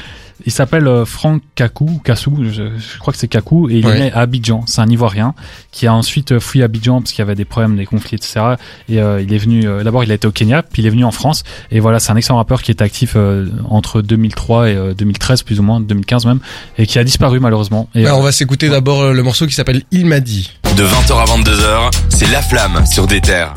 Il s'appelle euh, Franck Kakou, ou Kassou, je, je crois que c'est Kakou, et il Ouais. est né à Abidjan. C'est un Ivoirien qui a ensuite euh, fui Abidjan parce qu'il y avait des problèmes, des conflits, etc. Et euh, il est venu. euh, D'abord, il a été au Kenya, puis il est venu en France. Et voilà, c'est un excellent rappeur qui est actif euh, entre 2003 et euh, 2013 plus ou moins, 2015 même, et qui a disparu malheureusement. Et, Alors, euh, on va s'écouter d'abord le morceau qui s'appelle Il m'a dit. De 20h à 22h, c'est La Flamme sur des terres.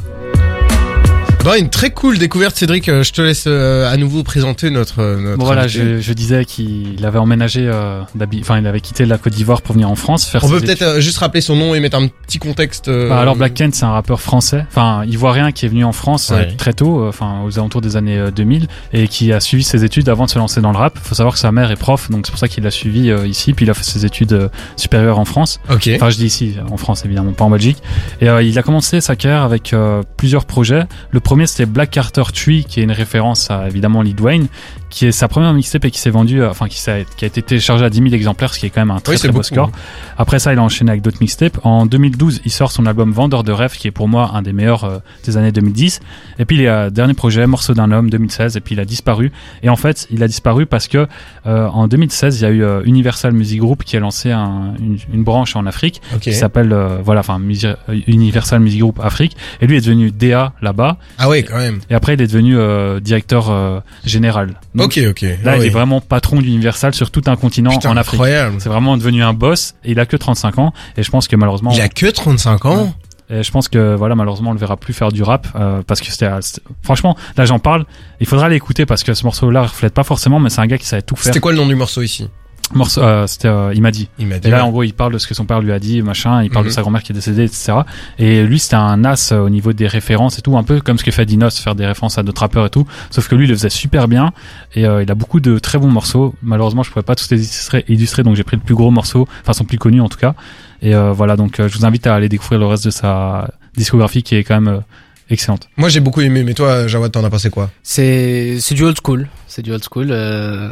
Bon, une très cool découverte, Cédric. Euh, Je te laisse euh, à nouveau présenter notre. euh, notre Bon voilà, je, je disais qu'il avait emménagé, euh, enfin il avait quitté la Côte d'Ivoire pour venir en France faire. On peut peut-être euh, juste rappeler son nom et mettre un petit contexte. Bah, alors Black Kent, c'est un rappeur français, enfin ivoirien qui est venu en France Ouais. très tôt, enfin aux alentours des années euh, 2000, et qui a suivi ses études avant de se lancer dans le rap. Faut savoir que sa mère est prof, donc c'est pour ça qu'il l'a suivi ici, puis il a fait ses études supérieures en France. Ok. Enfin, je dis ici, en France évidemment, pas en Belgique. Et il a commencé sa carrière avec plusieurs projets. Le premier, c'était Black Carter Tree, qui est une référence à évidemment Lil Wayne, qui est sa première mixtape et qui s'est vendu, euh, enfin qui, s'est- qui a été téléchargé à 10 000 exemplaires, ce qui est quand même un très Oui, très beau score. Après ça, il a enchaîné avec d'autres mixtapes. En 2012, il sort son album Vendeur de rêves, qui est pour moi un des meilleurs euh, des années 2010. Et puis il a dernier projet, Morceau d'un homme, 2016, et puis il a disparu. Et en fait, il a disparu parce que euh, en 2016, il y a eu euh, Universal Music Group qui a lancé un- une, une branche en Afrique Ok. qui s'appelle euh, voilà enfin euh, Universal Music Group Afrique et lui est devenu DA là-bas Ah ouais, quand même. et après il est devenu euh, directeur euh, général. Donc, ok, ok. Là Ah il oui. est vraiment patron d'Universal sur tout un continent Putain, en Afrique. incroyable. C'est vraiment devenu un boss et il a que 35 ans et je pense que malheureusement Il a que 35 ans? et je pense que voilà malheureusement on le verra plus faire du rap euh, parce que c'était c'était- franchement là j'en parle il faudra l'écouter parce que ce morceau là reflète pas forcément mais c'est un gars qui savait tout faire. C'était quoi le nom du morceau ici? Morceau euh, c'était euh, il m'a dit Il m'a dit. Et là, en gros, il parle de ce que son père lui a dit, machin. Il parle Mhm. de sa grand-mère qui est décédée, etc. Et lui, c'était un as euh, au niveau des références et tout, un peu comme ce que fait Dinos, faire des références à d'autres rappeurs et tout. Sauf que lui, il le faisait super bien. Et euh, il a beaucoup de très bons morceaux. Malheureusement, je pouvais pas tous les illustrer, illustrer, donc j'ai pris le plus gros morceau, enfin son plus connu en tout cas. Et voilà, donc je vous invite à aller découvrir le reste de sa discographie qui est quand même excellente. Moi j'ai beaucoup aimé, mais toi, Jawad, t'en as pensé quoi? C'est c'est du old school, c'est du old school euh,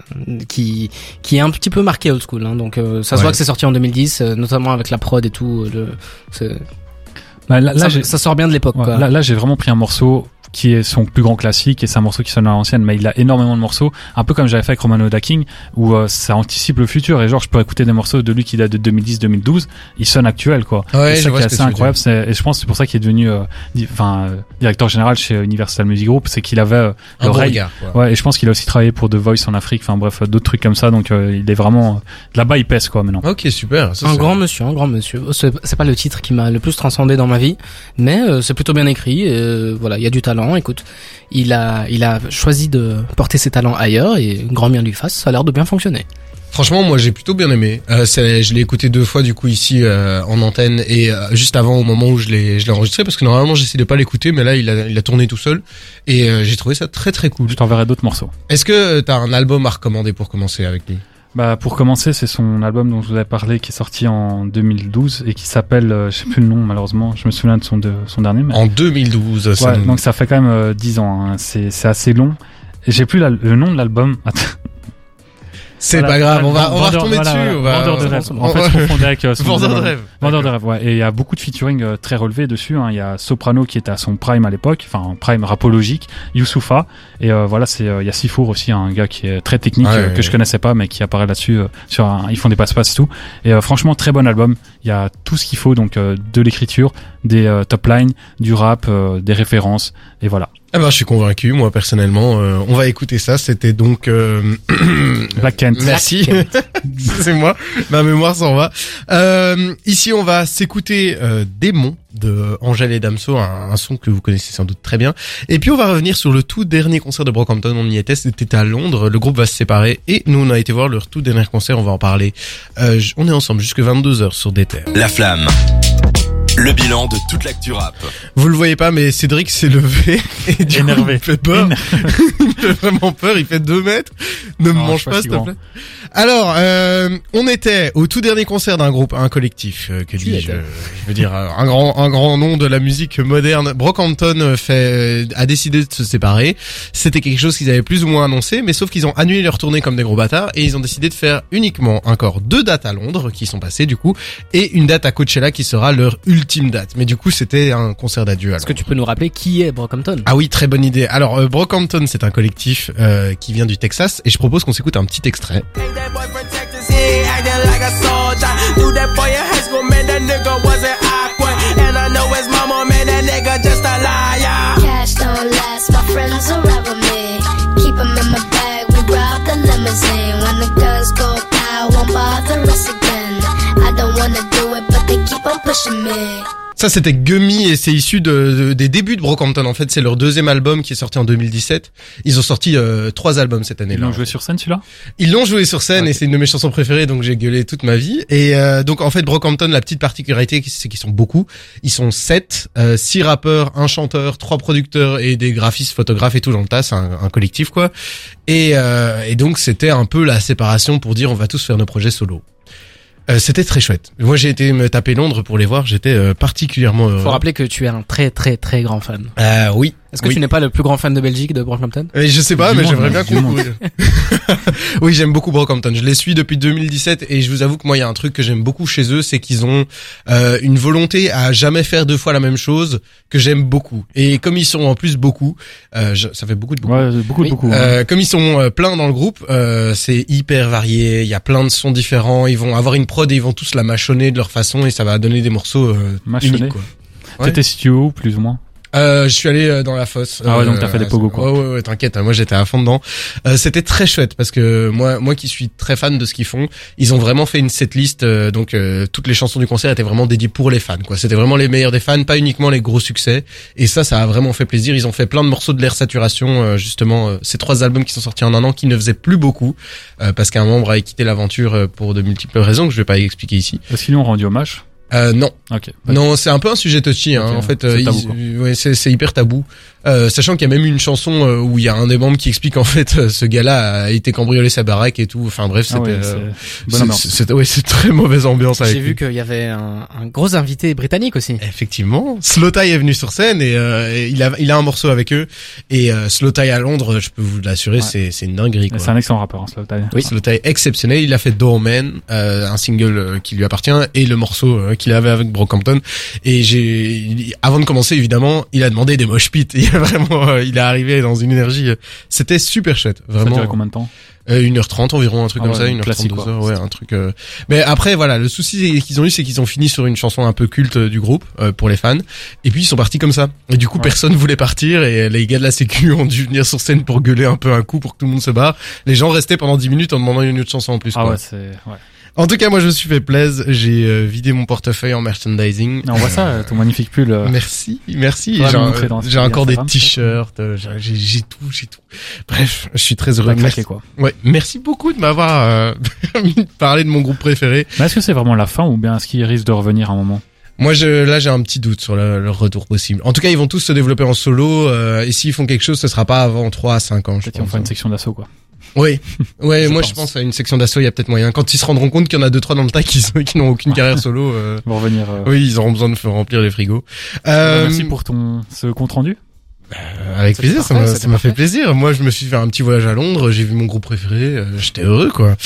qui qui est un petit peu marqué old school. Hein, donc euh, ça se Ouais. voit que c'est sorti en 2010, euh, notamment avec la prod et tout. Le, c'est- Bah, là, là, ça, sort bien de l'époque. Ouais, quoi. là, là, j'ai vraiment pris un morceau qui est son plus grand classique et c'est un morceau qui sonne à l'ancienne mais il a énormément de morceaux un peu comme j'avais fait avec Romano Daking où euh, ça anticipe le futur et genre je peux écouter des morceaux de lui qui datent de 2010-2012 il sonne actuel quoi Ouais, et ça qui est assez incroyable c'est- et je pense que c'est pour ça qu'il est devenu euh, di- enfin euh, directeur général chez Universal Music Group c'est qu'il avait euh, Un bon l'oreille regard. quoi. ouais et je pense qu'il a aussi travaillé pour The Voice en Afrique enfin bref euh, d'autres trucs comme ça donc euh, il est vraiment là-bas il pèse quoi maintenant Ok, super. Ça, un grand monsieur, un grand monsieur. C'est pas le titre qui m'a le plus transcendé dans ma vie, mais euh, c'est plutôt bien écrit. euh, voilà, il y a du talent. Écoute, il a, il a choisi de porter ses talents ailleurs et grand bien lui fasse. Ça a l'air de bien fonctionner. Franchement, moi j'ai plutôt bien aimé. Euh, c'est- je l'ai écouté deux fois du coup ici euh, en antenne et euh, juste avant au moment où je l'ai je l'ai enregistré parce que normalement j'essaie de pas l'écouter, mais là il a il a tourné tout seul et euh, j'ai trouvé ça très très cool. je t'enverrai d'autres morceaux Est-ce que t'as un album à recommander pour commencer avec lui? Bah pour commencer, c'est son album dont je vous avais parlé qui est sorti en 2012 et qui s'appelle, euh, je sais plus le nom malheureusement, je me souviens de son de son dernier. Mais... En 2012. Ça Ouais, nous- donc ça fait quand même euh, 10 ans. hein. C'est assez long. Et j'ai plus la- le nom de l'album. C'est Voilà, pas grave, on va on va retomber voilà, dessus. voilà. Vendeur de rêve. En fait, je confondais avec euh, Vendeur de rêve. Vendeur de rêve, ouais. Et il y a beaucoup de featuring euh, très relevés dessus. Hein. Il y a Soprano qui était à son prime à l'époque, enfin en prime rapologique, Youssoufa. Et euh, voilà, c'est euh, il y a Sifour aussi, un gars qui est très technique Ouais, euh, ouais, que je connaissais pas, mais qui apparaît là-dessus. euh, sur un, ils font des passe-passe et tout. Et franchement, très bon album. Il y a tout ce qu'il faut, donc euh, de l'écriture, des euh, top lines, du rap, euh, des références, et voilà. Ah ben je suis convaincu, moi personnellement. euh, on va écouter ça. C'était donc. euh, Black Kent. Merci. c'est moi. Ma mémoire s'en va. Euh, ici, on va s'écouter euh, Démon de Angèle et Damso, un, un son que vous connaissez sans doute très bien. Et puis, on va revenir sur le tout dernier concert de Brockhampton. On y était, c'était à Londres. Le groupe va se séparer et nous, on a été voir leur tout dernier concert. On va en parler. Euh, on est ensemble jusque 22h sur des. La Flamme. Le bilan de toute l'actu rap. Vous le voyez pas, mais Cédric s'est levé et du coup, Énervé. il me fait peur. il fait vraiment peur. Il fait deux mètres. Ne me mange pas, s'il si te plaît. Alors, euh, on était au tout dernier concert d'un groupe, un collectif, euh, que dis-je, euh, je veux dire, euh, un grand, un grand nom de la musique moderne. Brockhampton euh, fait, a décidé de se séparer. C'était quelque chose qu'ils avaient plus ou moins annoncé, mais sauf qu'ils ont annulé leur tournée comme des gros bâtards et ils ont décidé de faire uniquement encore deux dates à Londres qui sont passées du coup et une date à Coachella qui sera leur ultime date. Mais du coup, c'était un concert d'adieu. Est-ce que tu peux nous rappeler qui est Brockhampton? Ah oui, très bonne idée. Alors, euh, Brockhampton, c'est un collectif euh, qui vient du Texas et je propose qu'on s'écoute un petit extrait. When the Ça, c'était Gummy et c'est issu de, de- des débuts de Brockhampton. En fait, c'est leur deuxième album qui est sorti en 2017. Ils ont sorti euh, trois albums cette Ils année-là. l'ont joué sur scène celui-là? Ils l'ont joué sur scène et c'est une de mes chansons préférées, donc j'ai gueulé toute ma vie. Et euh, donc en fait, Brockhampton, la petite particularité, c'est qu'ils sont beaucoup. Ils sont sept, euh, six rappeurs, un chanteur, trois producteurs et des graphistes, photographes et tout dans le tas. C'est un, un collectif quoi. Et, euh, et donc c'était un peu la séparation pour dire on va tous faire nos projets solo. Euh, c'était très chouette. Moi, j'ai été me taper Londres pour les voir. J'étais euh, particulièrement heureux. Faut rappeler que tu es un très très très grand fan. Euh, oui. Est-ce que Oui. tu n'es pas le plus grand fan de Belgique de Brockhampton? Euh, Je sais pas, Du mais j'aimerais bien du qu'on. monde. oui, j'aime beaucoup Brockhampton. Je les suis depuis 2017 et je vous avoue que moi, il y a un truc que j'aime beaucoup chez eux, c'est qu'ils ont euh, une volonté à jamais faire deux fois la même chose que j'aime beaucoup. Et comme ils sont en plus beaucoup, euh, je- ça fait beaucoup de beaucoup. Ouais, beaucoup, Oui. beaucoup. hein. Euh, comme ils sont euh, plein dans le groupe, euh, c'est hyper varié. Il y a plein de sons différents. Ils vont avoir une prod et ils vont tous la mâchonner de leur façon et ça va donner des morceaux euh, uniques. Quoi. ouais. T'étais situé où, plus ou moins? Euh, je suis allé euh, dans la fosse. Ah ouais, donc t'as Euh, fait des pogos, quoi. Ouais, ouais, ouais, t'inquiète, hein, moi j'étais à fond dedans. Euh, C'était très chouette parce que moi, moi qui suis très fan de ce qu'ils font, ils ont vraiment fait une setlist. euh, donc euh, toutes les chansons du concert étaient vraiment dédiées pour les fans. quoi. C'était vraiment les meilleurs des fans, pas uniquement les gros succès. Et ça, ça a vraiment fait plaisir. Ils ont fait plein de morceaux de l'air saturation, euh, justement. euh, ces trois albums qui sont sortis en un an, qui ne faisaient plus beaucoup euh, parce qu'un membre a quitté l'aventure euh, pour de multiples raisons que je vais pas expliquer ici. Est-ce qu'ils lui ont rendu hommage Euh, non. Ok. Non, c'est un peu un sujet touchy. Hein. En fait, c'est euh, ouais, c'est c'est hyper tabou. Euh, sachant qu'il y a même une chanson euh, où il y a un des membres qui explique en fait euh, ce gars-là a été cambriolé sa baraque et tout. Enfin bref, Ah c'était ouais, euh, c'est c'est- ouais, c'est très mauvaise ambiance J'ai vu qu'il y avait un, un gros invité britannique aussi. Effectivement, Slowthai est venu sur scène et, euh, et il a il a un morceau avec eux et euh, Slowthai à Londres, je peux vous l'assurer, Ouais. c'est c'est une dinguerie quoi. C'est un excellent rappeur, hein, Slow Tie. Oui, Slowthai exceptionnel. Il a fait Doorman, euh, un single qui lui appartient, et le morceau euh, qu'il avait avec Brockhampton. Et j'ai, avant de commencer, évidemment, il a demandé des mosh pits. Il a vraiment, euh, il est arrivé dans une énergie. euh, C'était super chouette, Ça vraiment. duré combien de temps Euh, 1h30 environ, un truc Ah comme ouais, ça, 1h30, classique, 2 quoi. heures, ouais, un truc. euh. Mais après, voilà, le souci qu'ils ont eu, c'est qu'ils ont fini sur une chanson un peu culte euh, du groupe euh, pour les fans, et puis ils sont partis comme ça. Et du coup, Ouais. personne voulait partir, et les gars de la Sécu ont dû venir sur scène pour gueuler un peu un coup pour que tout le monde se barre. Les gens restaient pendant 10 minutes en demandant une autre chanson en plus. Ah quoi. ouais, c'est. Ouais. En tout cas, moi, je me suis fait plaisir. J'ai euh, vidé mon portefeuille en merchandising. Mais on voit ça, ton magnifique pull. euh, Merci, merci. J'ai ce encore des t-shirts, euh, j'ai- tout, j'ai tout. Bref, je suis très heureux. claquer, quoi. Ouais, merci beaucoup de m'avoir euh, permis de parler de mon groupe préféré. Mais est-ce que c'est vraiment la fin ou bien est-ce qu'il risque de revenir à un moment? Moi, je, là, j'ai un petit doute sur le- retour possible. En tout cas, ils vont tous se développer en solo. euh, et s'ils font quelque chose, ce sera pas avant 3 à 5 ans, je Peut-être qu'ils vont faire une section d'assaut, quoi. Oui, ouais, Je moi, pense. je pense à une section d'assaut, il y a peut-être moyen. Quand ils se rendront compte qu'il y en a deux trois dans le tas qui, n'ont aucune carrière solo. euh, Ils vont revenir. euh, Oui, ils auront besoin de faire remplir les frigos. bah, Euh, Merci pour ton ce compte rendu. Euh, avec plaisir, ça m'a c'était ça m'a fait parfait. plaisir. Moi, je me suis fait un petit voyage à Londres, j'ai vu mon groupe préféré, euh, j'étais heureux, quoi.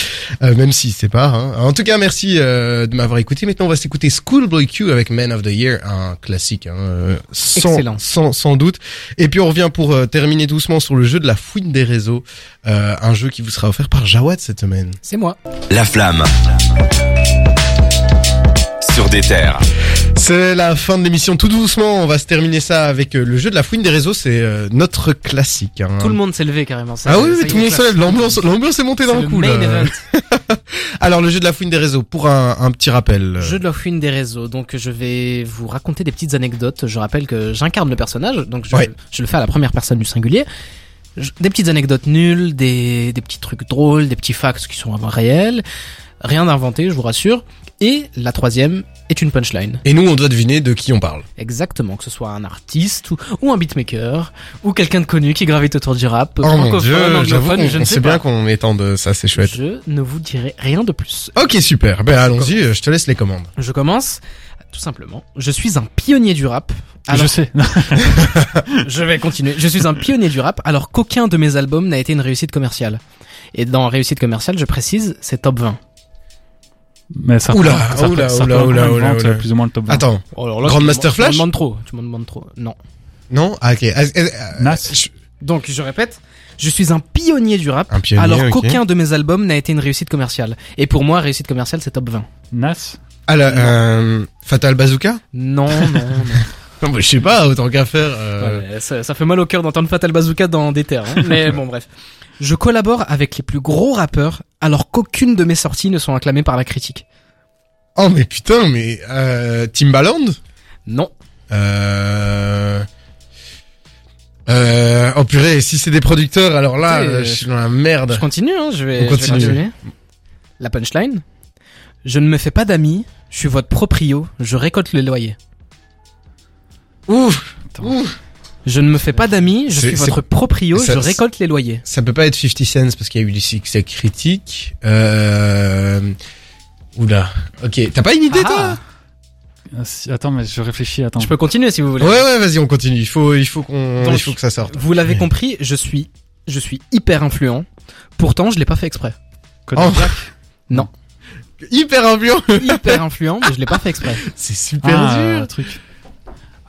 Euh, même si c'est pas. Hein. En tout cas, merci euh, de m'avoir écouté. Maintenant, on va s'écouter Schoolboy Q avec Man of the Year, un classique, hein, euh, sans, Excellent. sans sans doute. Et puis on revient pour euh, terminer doucement sur le jeu de la fouine des réseaux, euh, un jeu qui vous sera offert par Jawad cette semaine. C'est moi. La flamme. Sur des terres. C'est la fin de l'émission. Tout doucement, on va se terminer ça avec euh, le jeu de la fouine des réseaux. C'est euh, notre classique. hein. Tout le monde s'est levé carrément. Ça, Ah oui, ça tout le monde la- se lève. L'ambiance, l'ambiance est montée d'un le coup. main là. event. Alors le jeu de la fouine des réseaux pour un, un petit rappel. Jeu de la fouine des réseaux. Donc je vais vous raconter des petites anecdotes. Je rappelle que j'incarne le personnage, donc je, Ouais. je le fais à la première personne du singulier. Des petites anecdotes nulles, des, des petits trucs drôles, des petits facts qui sont vraiment réels. Rien d'inventé, je vous rassure. Et la troisième, est une punchline. Et nous, on doit deviner de qui on parle. Exactement, que ce soit un artiste ou, ou un beatmaker ou quelqu'un de connu qui gravite autour du rap, Oh mon dieu, j'avoue on sais sait bien qu'on étende ça, c'est chouette. Je ne vous dirai rien de plus. Ok, super. Ben allons-y, je te laisse les commandes. Je commence tout simplement. Je suis un pionnier du rap. Alors, Je sais. je vais continuer. Je suis un pionnier du rap alors qu'aucun de mes albums n'a été une réussite commerciale. Et dans réussite commerciale, je précise, c'est top 20. Mais ça Oula, ça oula, ça oula, oula, oula. Plus ou moins le top 20. Attends, Oh, alors là, Grandmaster Flash Tu me demandes trop. Tu me demandes trop. Non. non? Ah, ok. Euh, Nas. je- Donc, je répète. Je suis un pionnier du rap, Un pionnier, alors ok. qu'aucun de mes albums n'a été une réussite commerciale. Et pour moi, réussite commerciale, c'est top 20. Nas. Ah, là, euh, Fatal Bazooka? Non, non, non. Non, bah, je sais pas, autant qu'à faire. euh, Ouais, ça, ça fait mal au cœur d'entendre Fatal Bazooka dans des terres. hein. Mais bon, bref. Je collabore avec les plus gros rappeurs, alors qu'aucune de mes sorties ne sont acclamées par la critique. Oh, mais putain, mais euh, Timbaland? Non. Euh... Euh... Oh purée, si c'est des producteurs, alors là, euh, je suis dans la merde. Je continue, hein, je vais, On je vais continue. continuer. La punchline. Je ne me fais pas d'amis, je suis votre proprio, je récolte le loyer. Ouf Attends. Ouf Je ne me fais pas d'amis, je suis votre proprio, ça- je récolte les loyers. Ça peut pas être 50 Cent parce qu'il y a eu du succès critique. Euh... Oula. Ok, t'as pas une idée Ah. Ah, si- Attends, mais je réfléchis. Attends. Je peux continuer si vous voulez. toi Ouais, ouais, vas-y, on continue. Il faut, il faut qu'on, il faut que ça sorte. Vous l'avez compris, je suis, je suis hyper influent. Pourtant, je l'ai pas fait exprès. Kodak Oh. Black Non. Hyper influent. hyper influent, mais je l'ai pas fait exprès. C'est super Ah, dur. truc.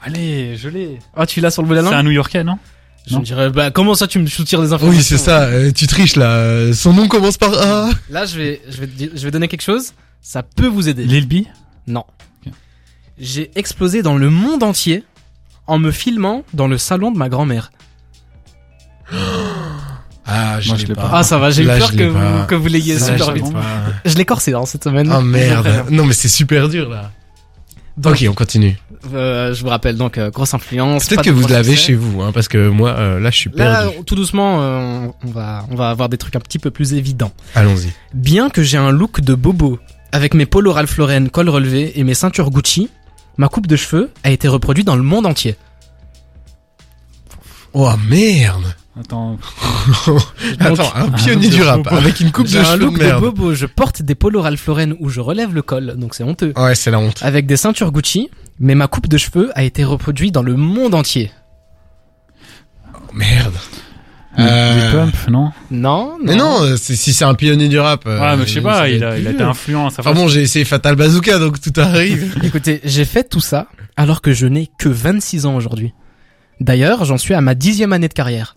Allez, je l'ai. Oh, tu l'as sur le bout de la C'est un New Yorkais, non Je non. me dirais, bah, comment ça tu me soutires des informations Oui, c'est ça. euh, tu triches là. Son nom commence par A. Là, je vais, je vais, je vais donner quelque chose. Ça peut vous aider. Lil B Non. J'ai explosé dans le monde entier en me filmant dans le salon de ma grand-mère. Ah, je Moi, l'ai je l'ai pas. Ah, ça va, j'ai eu peur que vous, pas. que vous l'ayez super je l'ai vite. pas. Je l'ai corsé hein, cette semaine. Oh merde. Non, mais c'est super dur là. Ok, on continue. Euh, je vous rappelle donc euh, grosse influence. Peut-être que vous l'avez chez vous, hein, parce que moi, euh, là, je suis Là, perdu. tout doucement, on va, on va avoir des trucs un petit peu plus évidents. Allons-y. Bien que j'ai un look de bobo, avec mes polos Ralph Lauren col relevé et mes ceintures Gucci, ma coupe de cheveux a été reproduite dans le monde entier. Oh merde. Attends. Attends, un un pionnier du rap avec une coupe de un cheveux look de de, merde. bobo, je porte des polos Ralph Lauren où je relève le col, donc c'est honteux. Ouais, c'est la honte. Avec des ceintures Gucci, mais ma coupe de cheveux a été reproduite dans le monde entier. Oh, merde. Euh, Pump, non? Non, non. Mais non, euh, si c'est un pionnier du rap. euh, Ouais, mais je sais pas, il a, il a été influent Enfin façon. bon, j'ai essayé Fatal Bazooka, donc tout arrive. Écoutez, j'ai fait tout ça alors que je n'ai que 26 ans aujourd'hui. D'ailleurs, j'en suis à ma dixième année de carrière.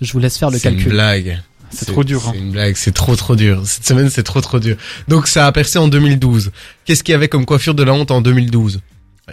Je vous laisse faire le C'est une calcul. blague. C'est trop dur, hein. C'est une blague, c'est trop trop dur. Cette semaine, c'est trop trop dur. Donc ça a percé en 2012. Qu'est-ce qu'il y avait comme coiffure de la honte en 2012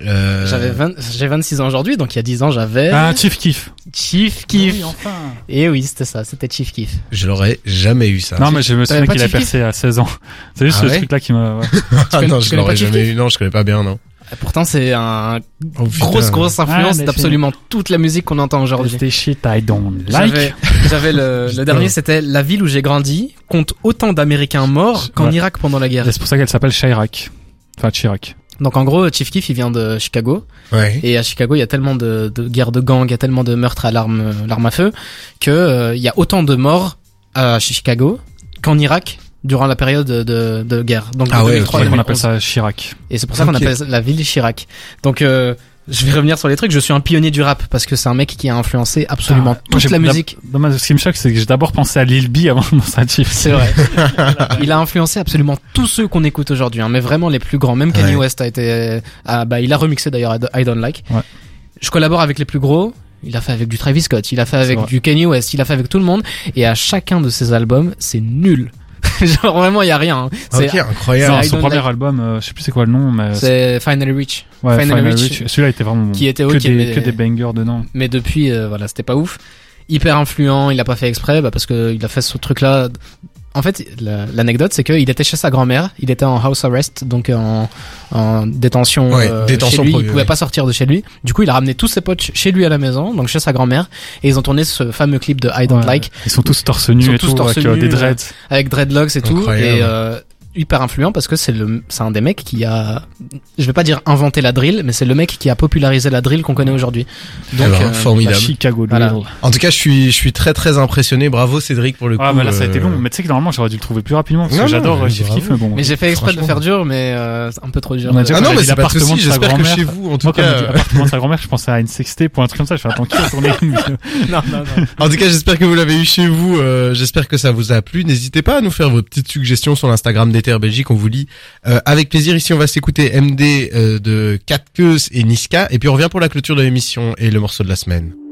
euh... J'avais 20 j'ai 26 ans aujourd'hui, donc il y a 10 ans j'avais Ah, Chief Keef. Chief Kiff. Oui, enfin. Et oui, c'était ça, c'était Chief Kiff. Je l'aurais jamais eu ça. Non, mais je me souviens qu'il a percé à 16 ans. C'est juste Ah ce ouais truc-là qui m'a, ouais. ah non, je l'aurais jamais eu. Non, je connais pas bien, non. Et Pourtant, c'est un Oh, grosse grosse influence d'absolument toute la musique qu'on entend aujourd'hui. C'était shit I don't J'avais, like. j'avais le, le dernier, c'était la ville où j'ai grandi compte autant d'Américains morts qu'en Ouais. Irak pendant la guerre. Et C'est pour ça qu'elle s'appelle Chirac. Enfin, Chirac. Donc en gros, Chief Keef, il vient de Chicago. Ouais. Et à Chicago, il y a tellement de, de guerres de gangs, il y a tellement de meurtres à l'arme, euh, l'arme à feu, que euh, il y a autant de morts à Chicago qu'en Irak durant la période de, de, de guerre. Donc Ah de ouais, 2003 C'est pour ça qu'on 2011. appelle ça Chirac. Et c'est pour ça qu'on appelle la ville Chirac. Donc euh, je vais revenir sur les trucs. Je suis un pionnier du rap parce que c'est un mec qui a influencé absolument Ah, toute la musique. Dommage, ce qui me choque, c'est que j'ai d'abord pensé à Lil B avant de penser à Chief. C'est vrai. il a influencé absolument tous ceux qu'on écoute aujourd'hui, hein, mais vraiment les plus grands. Même Kanye Ouais. West a été, ah, bah il a remixé d'ailleurs I Don't Like. Ouais. Je collabore avec les plus gros. Il a fait avec du Travis Scott, il a fait avec du Kanye West, il a fait avec tout le monde. Et à chacun de ses albums, c'est nul. Genre vraiment, il y a rien. hein. C'est Ok, incroyable. Son premier like- album, euh, je sais plus c'est quoi le nom, mais c'est Finally Rich. ouais, Final Final Reach, Reach. Celui-là était vraiment qui était que, ok, des, mais- que des bangers dedans. Mais depuis, euh, voilà, c'était pas ouf. Hyper influent, il a pas fait exprès, bah, parce que il a fait ce truc-là. En fait, la- l'anecdote, c'est qu'il était chez sa grand-mère, il était en house arrest, donc en, en détention, Ouais, euh, détention chez lui, il pouvait ouais. pas sortir de chez lui. Du coup, il a ramené tous ses potes chez lui à la maison, donc chez sa grand-mère, et ils ont tourné ce fameux clip de I Don't Ouais. Like Ils sont tous torse nus Ils sont et tous tout, torse avec euh, des euh, dreads. avec dreadlocks et tout. Incroyable. Et euh, hyper influent parce que c'est le, c'est un des mecs qui a, je vais pas dire inventé la drill, mais c'est le mec qui a popularisé la drill qu'on connaît aujourd'hui. Donc, Eh ben, euh, formidable. Chicago Voilà. En tout cas, je suis, je suis très très impressionné. Bravo Cédric pour le coup. Ah, mais là, ça a été euh, long. Mais tu sais que normalement, j'aurais dû le trouver plus rapidement parce Non, que j'adore mais euh, Chief. Kiff, mais bon. mais j'ai fait exprès de faire dur, mais euh, c'est un peu trop dur. On a déjà Ah non, mais c'est pas de l'appartement souci. J'espère que chez vous, en tout Moi, cas. appartement de sa grand-mère, je pensais à une sextape ou un truc comme ça. Je fais attends, qui a tourné non, non, non. En tout cas, j'espère que vous l'avez eu chez vous. euh, j'espère que ça vous a plu. N'hésitez pas à nous faire vos petites suggestions sur l'Instagram d'Ether Belgique. On vous lit euh, avec plaisir. Ici, on va s'écouter MD euh, de 4 Queues et Niska. Et puis, on revient pour la clôture de l'émission et le morceau de la semaine.